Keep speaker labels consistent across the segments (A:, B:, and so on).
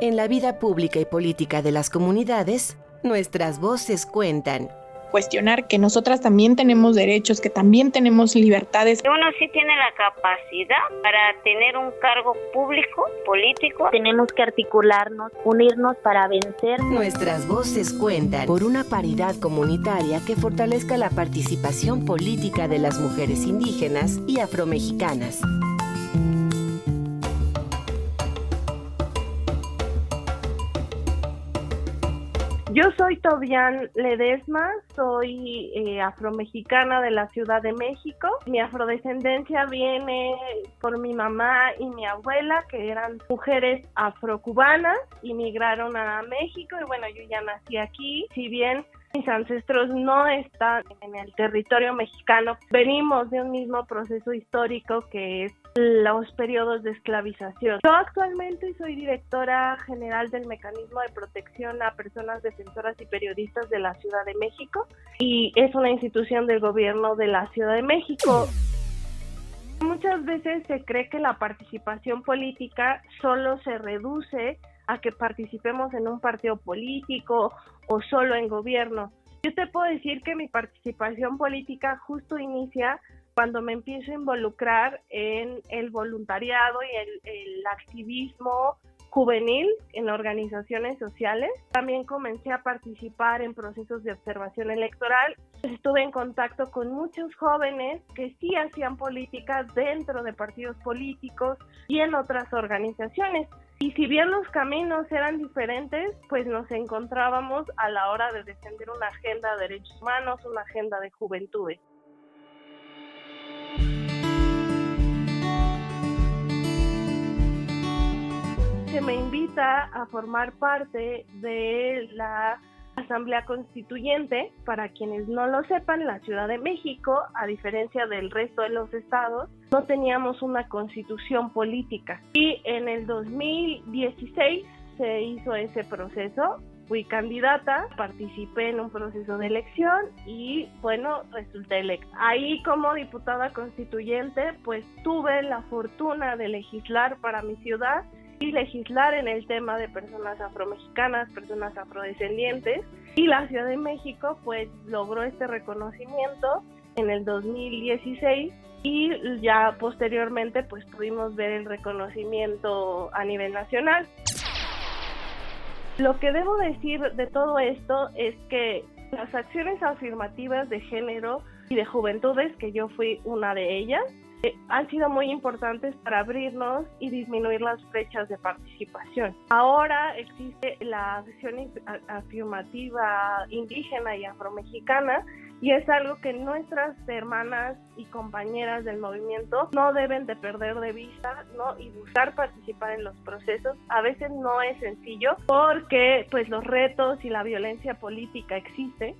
A: En la vida pública y política de las comunidades, nuestras voces cuentan
B: cuestionar que nosotras también tenemos derechos, que también tenemos libertades.
C: Uno sí tiene la capacidad para tener un cargo público, político.
D: Tenemos que articularnos, unirnos para vencer.
A: Nuestras voces cuentan por una paridad comunitaria que fortalezca la participación política de las mujeres indígenas y afromexicanas.
E: Yo soy Tobian Ledesma, soy eh, afromexicana de la Ciudad de México. Mi afrodescendencia viene por mi mamá y mi abuela, que eran mujeres afrocubanas, inmigraron a México y bueno, yo ya nací aquí. Si bien mis ancestros no están en el territorio mexicano. Venimos de un mismo proceso histórico que es los periodos de esclavización. Yo actualmente soy directora general del Mecanismo de Protección a Personas Defensoras y Periodistas de la Ciudad de México y es una institución del gobierno de la Ciudad de México. Muchas veces se cree que la participación política solo se reduce a que participemos en un partido político o solo en gobierno. Yo te puedo decir que mi participación política justo inicia cuando me empiezo a involucrar en el voluntariado y el, activismo juvenil en organizaciones sociales. También comencé a participar en procesos de observación electoral. Estuve en contacto con muchos jóvenes que sí hacían política dentro de partidos políticos y en otras organizaciones. Y si bien los caminos eran diferentes, pues nos encontrábamos a la hora de defender una agenda de derechos humanos, una agenda de juventudes. Se me invita a formar parte de la Asamblea Constituyente, para quienes no lo sepan, la Ciudad de México, a diferencia del resto de los estados, no teníamos una constitución política. Y en el 2016 se hizo ese proceso. Fui candidata, participé en un proceso de elección y bueno, resulté electa. Ahí como diputada constituyente, pues tuve la fortuna de legislar para mi ciudad y legislar en el tema de personas afromexicanas, personas afrodescendientes. Y la Ciudad de México pues logró este reconocimiento en el 2016 y ya posteriormente pues pudimos ver el reconocimiento a nivel nacional. Lo que debo decir de todo esto es que las acciones afirmativas de género y de juventudes, que yo fui una de ellas, eh, han sido muy importantes para abrirnos y disminuir las brechas de participación. Ahora existe la acción afirmativa indígena y afromexicana y es algo que nuestras hermanas y compañeras del movimiento no deben de perder de vista ¿no? y buscar participar en los procesos. A veces no es sencillo porque pues los retos y la violencia política existen.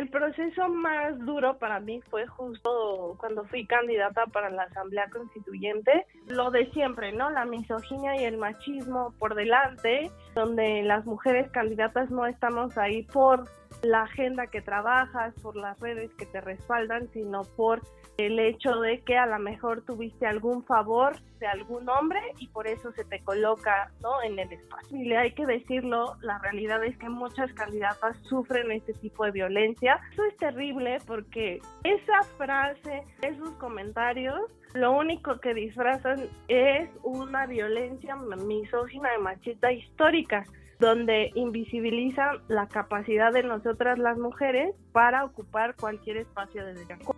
E: El proceso más duro para mí fue justo cuando fui candidata para la Asamblea Constituyente. Lo de siempre, ¿no? La misoginia y el machismo por delante, donde las mujeres candidatas no estamos ahí por la agenda que trabajas, por las redes que te respaldan, sino por el hecho de que a lo mejor tuviste algún favor de algún hombre y por eso se te coloca ¿no? en el espacio. Y le hay que decirlo, la realidad es que muchas candidatas sufren este tipo de violencia. Eso es terrible porque esa frase, esos comentarios, lo único que disfrazan es una violencia misógina y machista histórica donde invisibilizan la capacidad de nosotras las mujeres para ocupar cualquier espacio de desarrollo.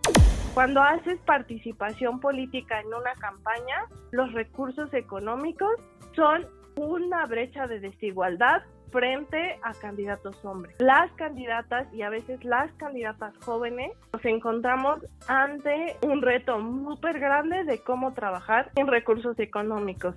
E: Cuando haces participación política en una campaña, los recursos económicos son una brecha de desigualdad frente a candidatos hombres. Las candidatas y a veces las candidatas jóvenes nos encontramos ante un reto súper grande de cómo trabajar en recursos económicos.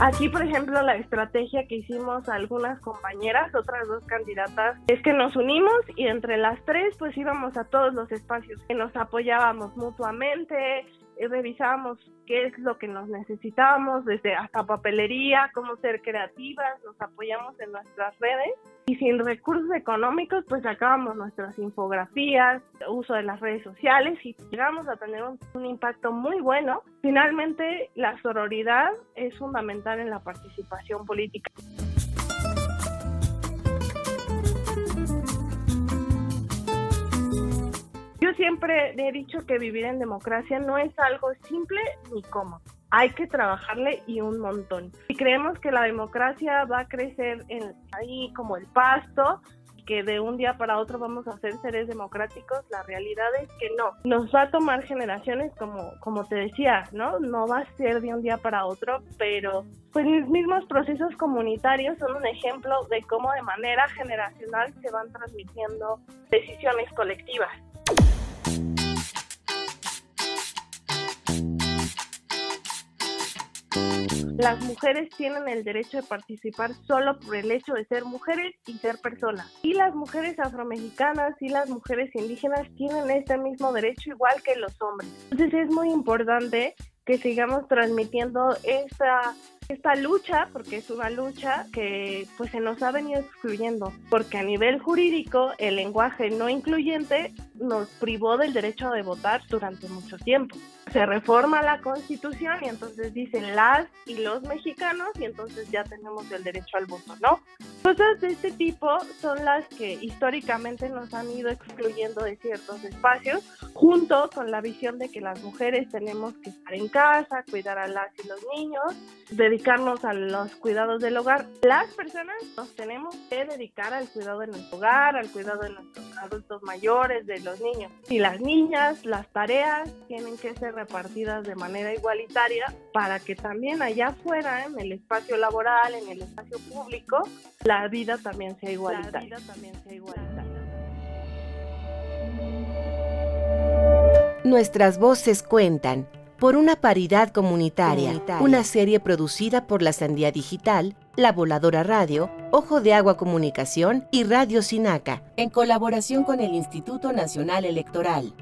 E: Aquí, por ejemplo, la estrategia que hicimos algunas compañeras, otras dos candidatas, es que nos unimos y entre las tres pues íbamos a todos los espacios, que nos apoyábamos mutuamente, revisábamos qué es lo que nos necesitábamos, desde hasta papelería, cómo ser creativas, nos apoyamos en nuestras redes y sin recursos económicos pues sacábamos nuestras infografías, uso de las redes sociales y llegamos a tener un, un impacto muy bueno. Finalmente la sororidad es fundamental en la participación política. Yo siempre he dicho que vivir en democracia no es algo simple ni cómodo. Hay que trabajarle y un montón. Si creemos que la democracia va a crecer en, ahí como el pasto, que de un día para otro vamos a ser seres democráticos, la realidad es que no. Nos va a tomar generaciones, como, como te decía, ¿no? No va a ser de un día para otro, pero pues los mismos procesos comunitarios son un ejemplo de cómo de manera generacional se van transmitiendo decisiones colectivas. Las mujeres tienen el derecho de participar solo por el hecho de ser mujeres y ser personas. Y las mujeres afromexicanas y las mujeres indígenas tienen este mismo derecho igual que los hombres. Entonces es muy importante que sigamos transmitiendo esta esta lucha, porque es una lucha que pues se nos ha venido excluyendo, porque a nivel jurídico el lenguaje no incluyente nos privó del derecho de votar durante mucho tiempo. Se reforma la constitución y entonces dicen las y los mexicanos y entonces ya tenemos el derecho al voto, ¿no? Cosas de este tipo son las que históricamente nos han ido excluyendo de ciertos espacios, junto con la visión de que las mujeres tenemos que estar en casa, cuidar a las y los niños, dedicarnos a los cuidados del hogar. Las personas nos tenemos que dedicar al cuidado de nuestro hogar, al cuidado de nuestros adultos mayores, de los niños. Y las niñas, las tareas tienen que ser repartidas de manera igualitaria para que también allá afuera, en el espacio laboral, en el espacio público, la vida también sea igualitaria. La vida también sea igualitaria.
A: Nuestras voces cuentan por una paridad comunitaria, una serie producida por la Sandía Digital, La Voladora Radio, Ojo de Agua Comunicación y Radio Sinaca, en colaboración con el Instituto Nacional Electoral.